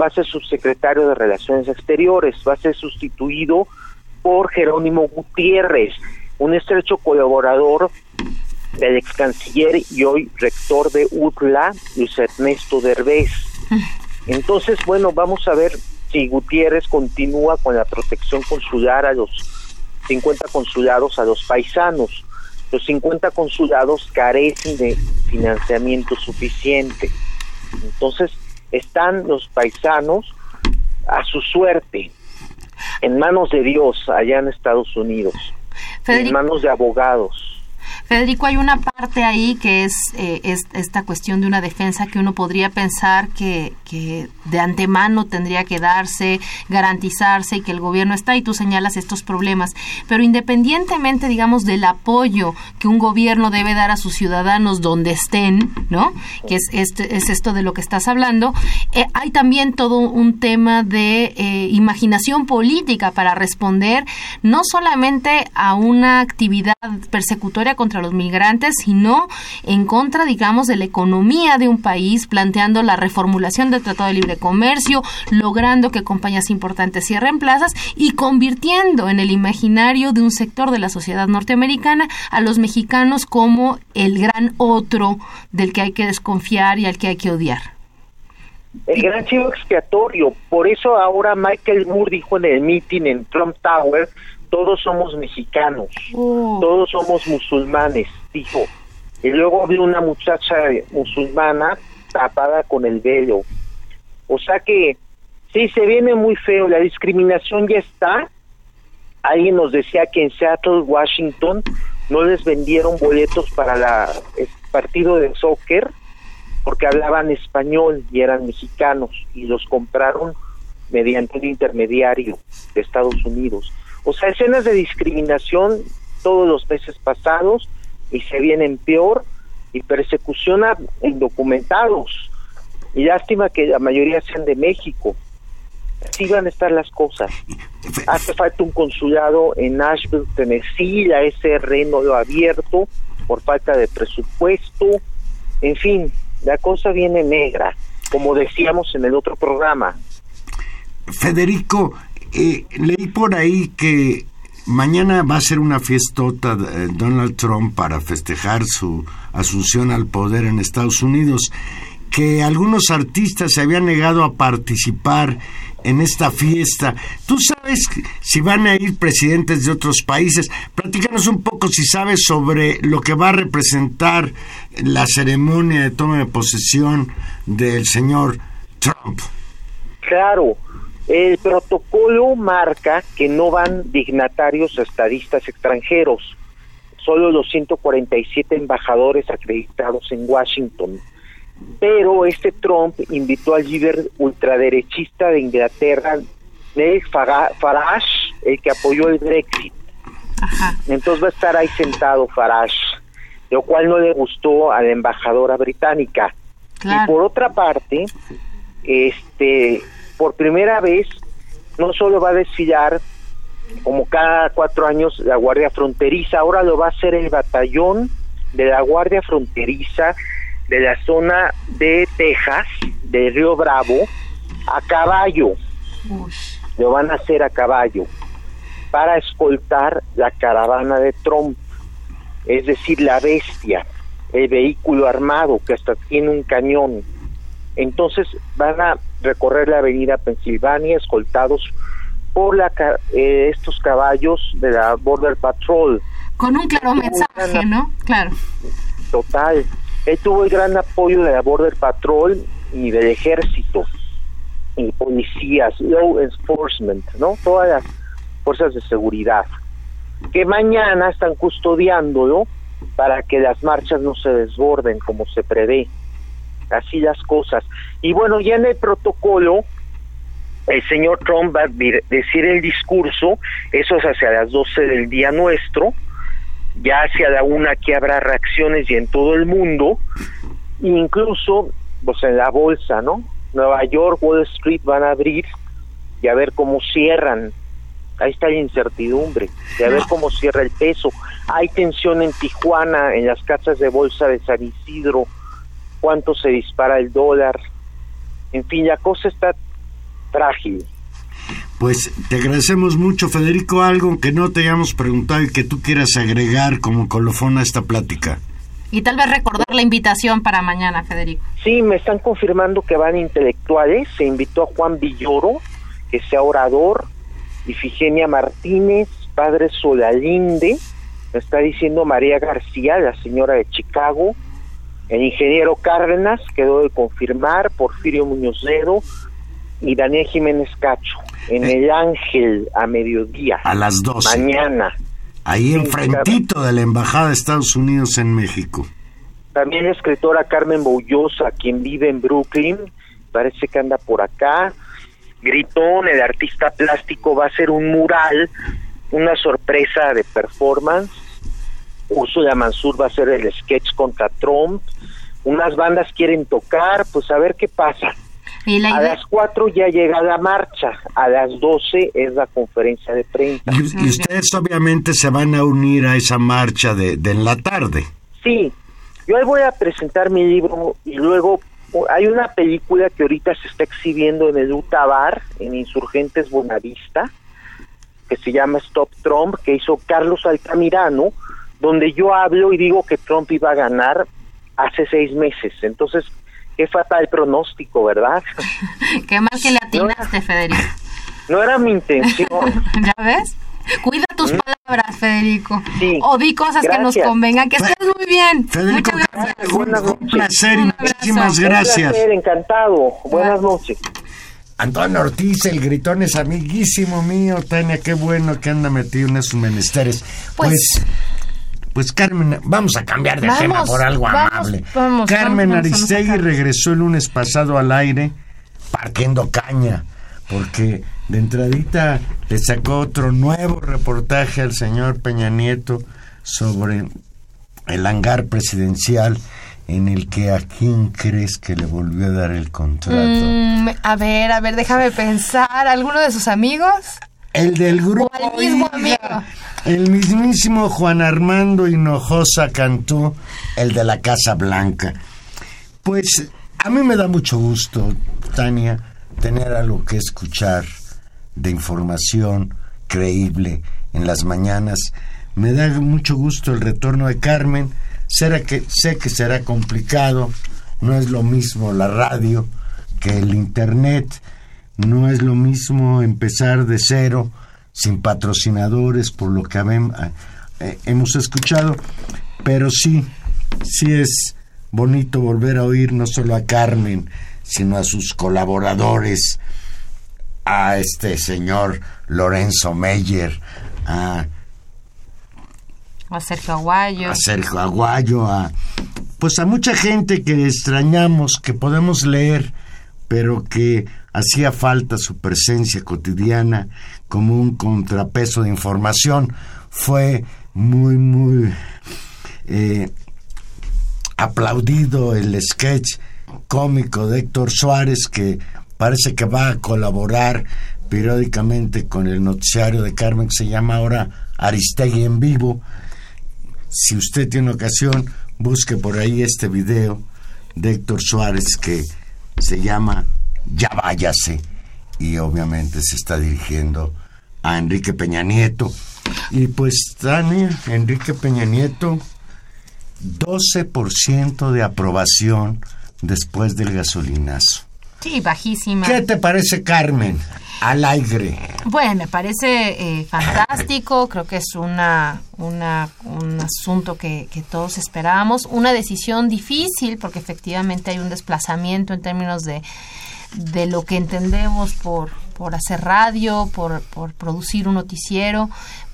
va a ser subsecretario de Relaciones Exteriores, va a ser sustituido por Jerónimo Gutiérrez, un estrecho colaborador del ex canciller y hoy rector de UTLA, Luis Ernesto Derbez. Entonces, bueno, vamos a ver si Gutiérrez continúa con la protección consular a los 50 consulados a los paisanos los 50 consulados carecen de financiamiento suficiente. Entonces, están los paisanos a su suerte, en manos de Dios allá en Estados Unidos, en manos de abogados. Federico, hay una parte ahí que es, eh, es, esta cuestión de una defensa que uno podría pensar que, que, de antemano tendría que darse, garantizarse y que el gobierno está y tú señalas estos problemas. Pero independientemente, digamos, del apoyo que un gobierno debe dar a sus ciudadanos donde estén, ¿no? Que es, este, es esto de lo que estás hablando, eh, hay también todo un tema de eh, imaginación política para responder no solamente a una actividad persecutoria contra los migrantes, sino en contra, digamos, de la economía de un país, planteando la reformulación del Tratado de Libre Comercio, logrando que compañías importantes cierren plazas y convirtiendo en el imaginario de un sector de la sociedad norteamericana a los mexicanos como el gran otro del que hay que desconfiar y al que hay que odiar. El gran chivo expiatorio. Por eso ahora Michael Moore dijo en el meeting en Trump Tower todos somos mexicanos, oh. todos somos musulmanes, dijo. Y luego vi una muchacha musulmana tapada con el velo. O sea que sí, se viene muy feo, la discriminación ya está. Alguien nos decía que en Seattle, Washington, no les vendieron boletos para la, el partido de soccer porque hablaban español y eran mexicanos y los compraron mediante un intermediario de Estados Unidos. O sea, escenas de discriminación todos los meses pasados y se vienen peor y persecución a indocumentados. Y lástima que la mayoría sean de México. Así van a estar las cosas. Hace falta un consulado en Nashville, Tennessee, la SR no lo ha abierto por falta de presupuesto. En fin, la cosa viene negra, como decíamos en el otro programa. Federico, eh, leí por ahí que mañana va a ser una fiestota de Donald Trump para festejar su asunción al poder en Estados Unidos, que algunos artistas se habían negado a participar en esta fiesta. ¿Tú sabes si van a ir presidentes de otros países? Platícanos un poco si sabes sobre lo que va a representar la ceremonia de toma de posesión del señor Trump. Claro, el protocolo marca que no van dignatarios estadistas extranjeros, solo los 147 embajadores acreditados en Washington. Pero este Trump invitó al líder ultraderechista de Inglaterra, Nigel Farage, el que apoyó el Brexit. Entonces va a estar ahí sentado Farage, lo cual no le gustó a la embajadora británica. Y por otra parte, este por primera vez no solo va a desfilar como cada cuatro años la Guardia Fronteriza, ahora lo va a hacer el batallón de la Guardia Fronteriza de la zona de Texas, de Río Bravo, a caballo. Lo van a hacer a caballo para escoltar la caravana de Trump, es decir, la bestia, el vehículo armado que hasta tiene un cañón. Entonces van a recorrer la avenida Pensilvania escoltados por la, eh, estos caballos de la Border Patrol. Con un claro mensaje, ¿no? Claro. Total. Él tuvo el gran apoyo de la Border Patrol y del ejército y policías, law enforcement, ¿no? Todas las fuerzas de seguridad que mañana están custodiándolo para que las marchas no se desborden como se prevé. Así las cosas. Y bueno, ya en el protocolo, el señor Trump va a decir el discurso, eso es hacia las 12 del día nuestro, ya hacia la una que habrá reacciones y en todo el mundo, incluso pues en la bolsa, ¿no? Nueva York, Wall Street van a abrir y a ver cómo cierran. Ahí está la incertidumbre, y a ver cómo cierra el peso. Hay tensión en Tijuana, en las casas de bolsa de San Isidro, cuánto se dispara el dólar. En fin, la cosa está frágil. Pues te agradecemos mucho, Federico, algo que no te hayamos preguntado y que tú quieras agregar como colofón a esta plática. Y tal vez recordar la invitación para mañana, Federico. Sí, me están confirmando que van intelectuales. Se invitó a Juan Villoro, que sea orador, Ifigenia Martínez, padre Solalinde, me está diciendo María García, la señora de Chicago, el ingeniero Cárdenas, quedó de confirmar, Porfirio Muñoz Ledo y Daniel Jiménez Cacho, en el Ángel a mediodía, A las 12. mañana. Ahí enfrentito de la Embajada de Estados Unidos en México. También la escritora Carmen Boullosa, quien vive en Brooklyn, parece que anda por acá. Gritón, el artista plástico, va a hacer un mural, una sorpresa de performance. Ursula Mansur va a hacer el sketch contra Trump. Unas bandas quieren tocar, pues a ver qué pasa. Y la A las 4 ya llega la marcha, a las 12 es la conferencia de prensa. Y, y ustedes obviamente se van a unir a esa marcha de, de en la tarde. Sí, yo ahí voy a presentar mi libro y luego hay una película que ahorita se está exhibiendo en el Utabar, en Insurgentes Bonavista, que se llama Stop Trump, que hizo Carlos Altamirano, donde yo hablo y digo que Trump iba a ganar hace seis meses. Entonces, qué fatal pronóstico, ¿verdad? (laughs) qué mal que le atinaste, Federico. No era mi intención. (laughs) ¿Ya ves? Cuida tus palabras, Federico. ¿Mm? Sí. O di cosas que nos convengan. Que estés muy bien. Federico, Muchas gracias. un, fue un placer y Un muchísimas Un gracias. placer, encantado. Buenas noches. Antonio Ortiz, el gritón es amiguísimo mío. Tania, qué bueno que anda metido en esos menesteres. Pues, Pues- pues, Carmen, vamos a cambiar de Vamos, tema por algo vamos, amable. vamos, Carmen Aristegui regresó el lunes pasado al aire partiendo caña, porque de entradita le sacó otro nuevo reportaje al señor Peña Nieto sobre el hangar presidencial en el que a quién crees que le volvió a dar el contrato. Mm, a ver, a ver, déjame pensar. ¿Alguno de sus amigos? El del grupo. Al mismo hija. El mismísimo Juan Armando Hinojosa Cantú, el de la Casa Blanca. Pues a mí me da mucho gusto, Tania, tener algo que escuchar de información creíble en las mañanas. Me da mucho gusto el retorno de Carmen. Será que, sé que será complicado, no es lo mismo la radio que el internet, no es lo mismo empezar de cero, sin patrocinadores, por lo que eh, hemos escuchado, pero sí, sí es bonito volver a oír no solo a Carmen, sino a sus colaboradores, a este señor Lorenzo Meyer, a A Sergio Aguayo. a Sergio Aguayo, a pues a mucha gente que extrañamos, que podemos leer, pero que hacía falta su presencia cotidiana como un contrapeso de información. Fue muy, muy eh, aplaudido el sketch cómico de Héctor Suárez que parece que va a colaborar periódicamente con el noticiario de Carmen que se llama ahora Aristegui en vivo si usted tiene ocasión, busque por ahí este video de Héctor Suárez que se llama Ya váyase y obviamente se está dirigiendo a Enrique Peña Nieto. Y pues, Tania, Enrique Peña Nieto, 12% de aprobación después del gasolinazo. Sí, bajísima. ¿Qué te parece, Carmen? Al aire. Bueno, me parece eh, fantástico, creo que es una, una un asunto que, que, todos esperábamos, una decisión difícil porque efectivamente hay un desplazamiento en términos de, de lo que entendemos por, por hacer radio, por, por producir un noticiero,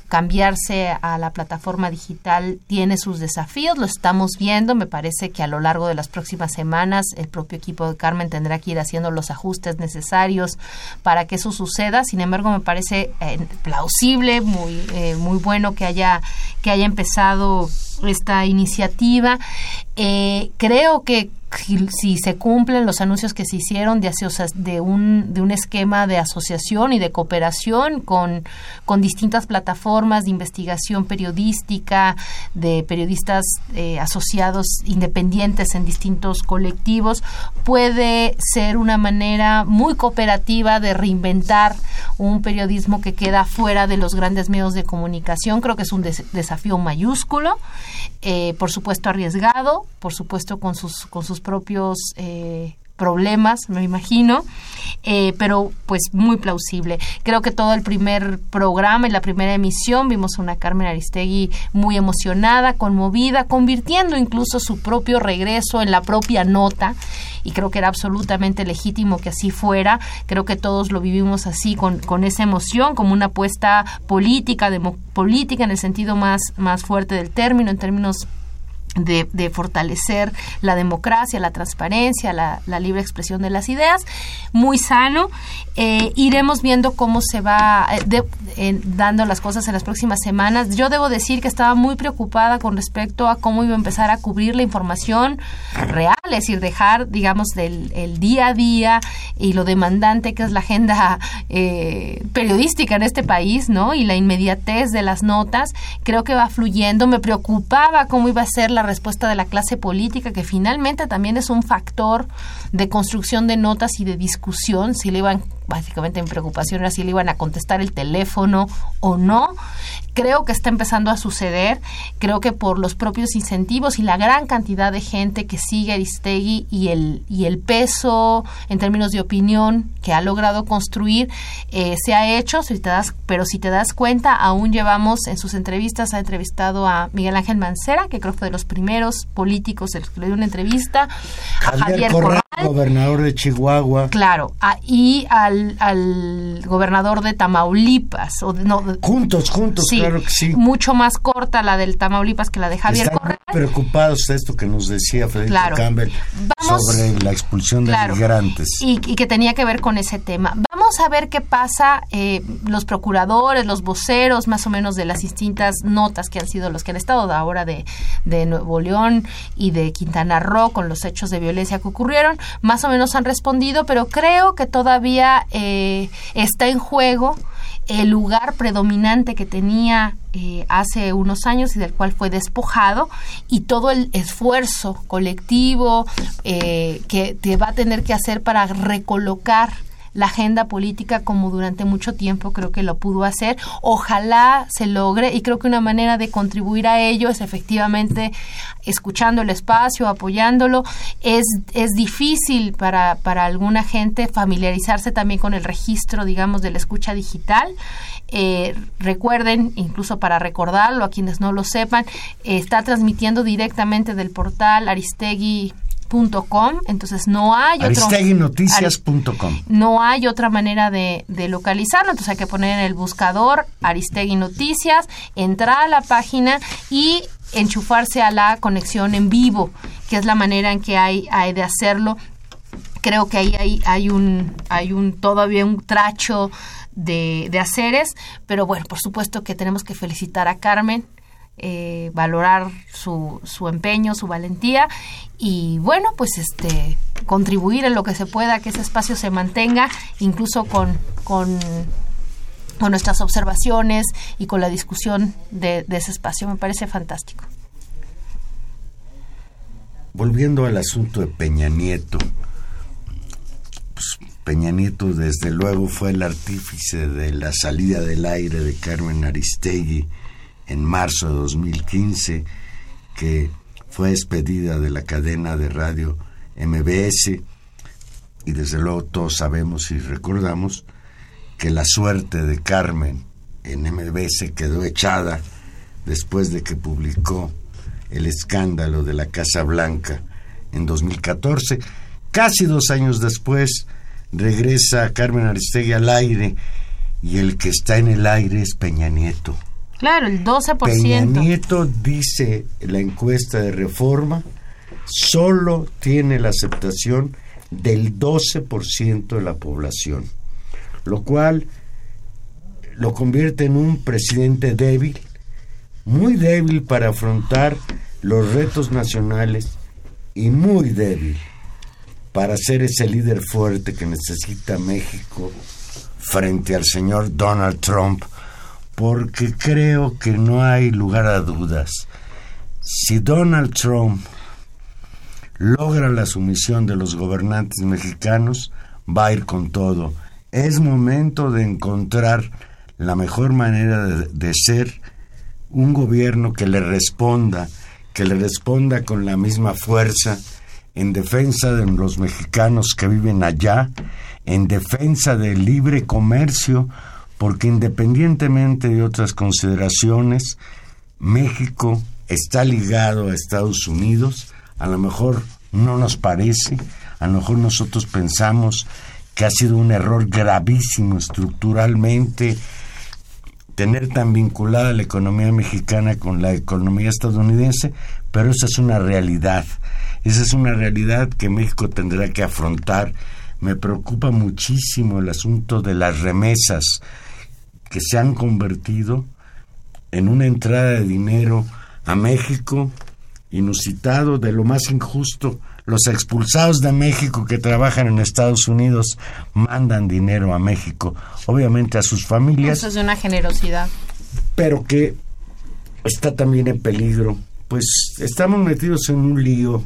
cambiarse a la plataforma digital tiene sus desafíos, lo estamos viendo, me parece que a lo largo de las próximas semanas el propio equipo de Carmen tendrá que ir haciendo los ajustes necesarios para que eso suceda, sin embargo me parece eh, plausible, muy, eh, muy bueno que haya, que haya empezado esta iniciativa. Eh, creo que si se cumplen los anuncios que se hicieron de, de, un, de un esquema de asociación y de cooperación con, con distintas plataformas de investigación periodística, de periodistas eh, asociados independientes en distintos colectivos, puede ser una manera muy cooperativa de reinventar un periodismo que queda fuera de los grandes medios de comunicación. Creo que es un desafío mayúsculo, eh, por supuesto arriesgado, por supuesto con sus, con sus propios eh, problemas, me imagino, eh, pero pues muy plausible. Creo que todo el primer programa y la primera emisión vimos a una Carmen Aristegui muy emocionada, conmovida, convirtiendo incluso su propio regreso en la propia nota y creo que era absolutamente legítimo que así fuera. Creo que todos lo vivimos así con, con esa emoción, como una apuesta política, de, política en el sentido más, más fuerte del término, en términos de, fortalecer la democracia, la transparencia, la, libre expresión de las ideas, muy sano. Eh, iremos viendo cómo se va eh, dando las cosas en las próximas semanas. Yo debo decir que estaba muy preocupada con respecto a cómo iba a empezar a cubrir la información real, es decir, dejar, digamos, del el día a día y lo demandante que es la agenda eh, periodística en este país, ¿no? Y la inmediatez de las notas, creo que va fluyendo. Me preocupaba cómo iba a ser la respuesta de la clase política, que finalmente también es un factor de construcción de notas y de discusión, si le iban, básicamente mi preocupación era si le iban a contestar el teléfono o no. Creo que está empezando a suceder, creo que por los propios incentivos y la gran cantidad de gente que sigue Aristegui y el, y el peso en términos de opinión que ha logrado construir, eh, se ha hecho, si te das, pero si te das cuenta, aún llevamos en sus entrevistas, ha entrevistado a Miguel Ángel Mancera, que creo que fue de los primeros políticos el que le dio una entrevista, a Javier Corral, gobernador de Chihuahua. Claro, y al, al, gobernador de Tamaulipas. O no, juntos, juntos, claro que sí. Mucho más corta la del Tamaulipas que la de Javier Están Corral. preocupados de esto que nos decía Federico Campbell sobre la expulsión de migrantes. Y, y, que tenía que ver con ese tema. Vamos a ver qué pasa eh, los procuradores, los voceros, más o menos de las distintas notas que han sido los que han estado ahora de, de Nuevo León y de Quintana Roo con los hechos de violencia que ocurrieron más o menos han respondido, pero creo que todavía eh, está en juego el lugar predominante que tenía eh, hace unos años y del cual fue despojado y todo el esfuerzo colectivo eh, que te va a tener que hacer para recolocar la agenda política como durante mucho tiempo creo que lo pudo hacer. Ojalá se logre y creo que una manera de contribuir a ello es efectivamente escuchando el espacio, apoyándolo. Es, es difícil para, para alguna gente familiarizarse también con el registro, digamos, de la escucha digital. Eh, recuerden, incluso para recordarlo a quienes no lo sepan, está transmitiendo directamente del portal Aristegui entonces no hay aristeguinoticias.com no hay otra manera de, localizarlo entonces hay que poner en el buscador Aristegui Noticias entrar a la página y enchufarse a la conexión en vivo que es la manera en que hay, hay de hacerlo. Creo que ahí hay, hay un hay un todavía un tracho de, de haceres pero bueno por supuesto que tenemos que felicitar a Carmen eh, valorar su, su empeño, su valentía y bueno, pues este contribuir en lo que se pueda que ese espacio se mantenga, incluso con, con, con nuestras observaciones y con la discusión de, ese espacio. Me parece fantástico. Volviendo al asunto de Peña Nieto, pues Peña Nieto desde luego fue el artífice de la salida del aire de Carmen Aristegui en marzo de 2015, que fue despedida de la cadena de radio MBS y desde luego todos sabemos y recordamos que la suerte de Carmen en MBS quedó echada después de que publicó el escándalo de la Casa Blanca en 2014. Casi dos años después regresa Carmen Aristegui al aire y el que está en el aire es Peña Nieto. Claro, el 12%. Peña Nieto dice la encuesta de reforma solo tiene la aceptación del 12% de la población, lo cual lo convierte en un presidente débil, muy débil para afrontar los retos nacionales y muy débil para ser ese líder fuerte que necesita México frente al señor Donald Trump, porque creo que no hay lugar a dudas. Si Donald Trump logra la sumisión de los gobernantes mexicanos, va a ir con todo. Es momento de encontrar la mejor manera de, ser un gobierno que le responda, que le responda con la misma fuerza en defensa de los mexicanos que viven allá, en defensa del libre comercio, porque independientemente de otras consideraciones, México está ligado a Estados Unidos, a lo mejor no nos parece, a lo mejor nosotros pensamos que ha sido un error gravísimo estructuralmente tener tan vinculada la economía mexicana con la economía estadounidense, pero esa es una realidad. Esa es una realidad que México tendrá que afrontar. Me preocupa muchísimo el asunto de las remesas que se han convertido en una entrada de dinero a México inusitado, de lo más injusto. Los expulsados de México que trabajan en Estados Unidos mandan dinero a México, obviamente a sus familias. Eso es de una generosidad. Pero que está también en peligro. Pues estamos metidos en un lío.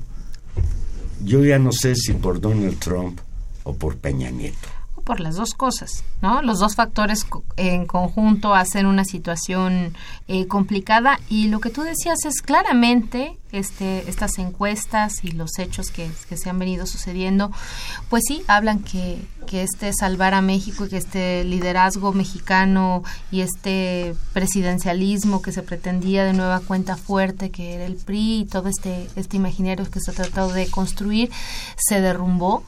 Yo ya no sé si por Donald Trump o por Peña Nieto por las dos cosas, ¿no? Los dos factores en conjunto hacen una situación eh, complicada y lo que tú decías es claramente este, estas encuestas y los hechos que, se han venido sucediendo, pues sí, hablan que, que este salvar a México y que este liderazgo mexicano y este presidencialismo que se pretendía de nueva cuenta fuerte, que era el PRI y todo este, este imaginario que se ha tratado de construir, se derrumbó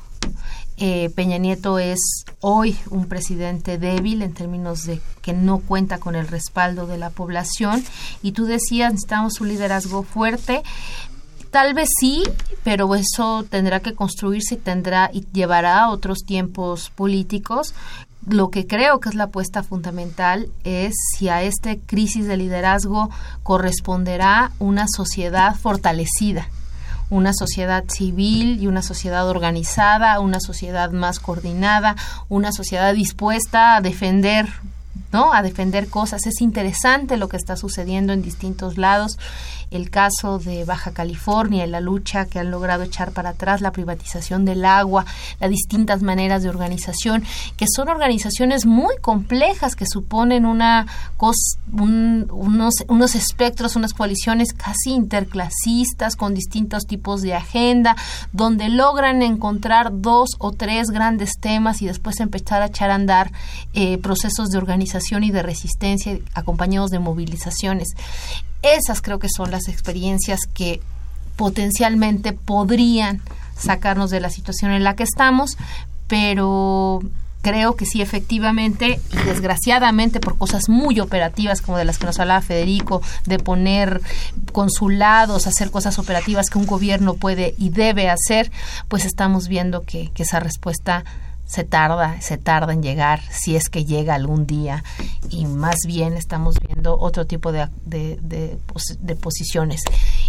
eh, Peña Nieto es hoy un presidente débil en términos de que no cuenta con el respaldo de la población. Y tú decías necesitamos un liderazgo fuerte. Tal vez sí pero eso tendrá que construirse y tendrá y llevará a otros tiempos políticos. Lo que creo que es la apuesta fundamental es si a esta crisis de liderazgo corresponderá una sociedad fortalecida una sociedad civil y una sociedad organizada, una sociedad más coordinada, una sociedad dispuesta a defender ¿no? a defender cosas. Es interesante lo que está sucediendo en distintos lados el caso de Baja California la lucha que han logrado echar para atrás la privatización del agua, las distintas maneras de organización, que son organizaciones muy complejas que suponen una unos, unos espectros, unas coaliciones casi interclasistas con distintos tipos de agenda, donde logran encontrar dos o tres grandes temas y después empezar a echar a andar eh, procesos de organización y de resistencia acompañados de movilizaciones. Esas creo que son las experiencias que potencialmente podrían sacarnos de la situación en la que estamos, pero creo que sí, efectivamente, y desgraciadamente por cosas muy operativas como de las que nos hablaba Federico, de poner consulados, hacer cosas operativas que un gobierno puede y debe hacer, pues estamos viendo que, que esa respuesta se tarda, se tarda en llegar, si es que llega algún día, y más bien estamos viendo otro tipo de, de, de, posiciones.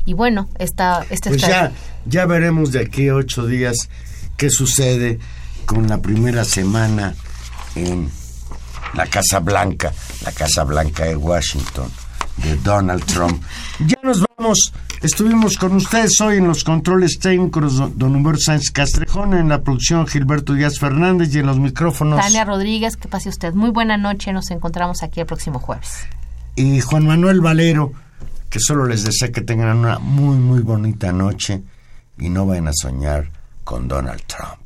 Y bueno, esta, esta pues ya, ya veremos de aquí a ocho días qué sucede con la primera semana en la Casa Blanca, la Casa Blanca de Washington, de Donald Trump. Ya nos vamos. Estuvimos con ustedes hoy en los controles técnicos, don Humberto Sánchez Castrejón, en la producción Gilberto Díaz Fernández y en los micrófonos. Tania Rodríguez, que pase usted. Muy buena noche, nos encontramos aquí el próximo jueves. Y Juan Manuel Valero, que solo les desea que tengan una muy, muy bonita noche y no vayan a soñar con Donald Trump.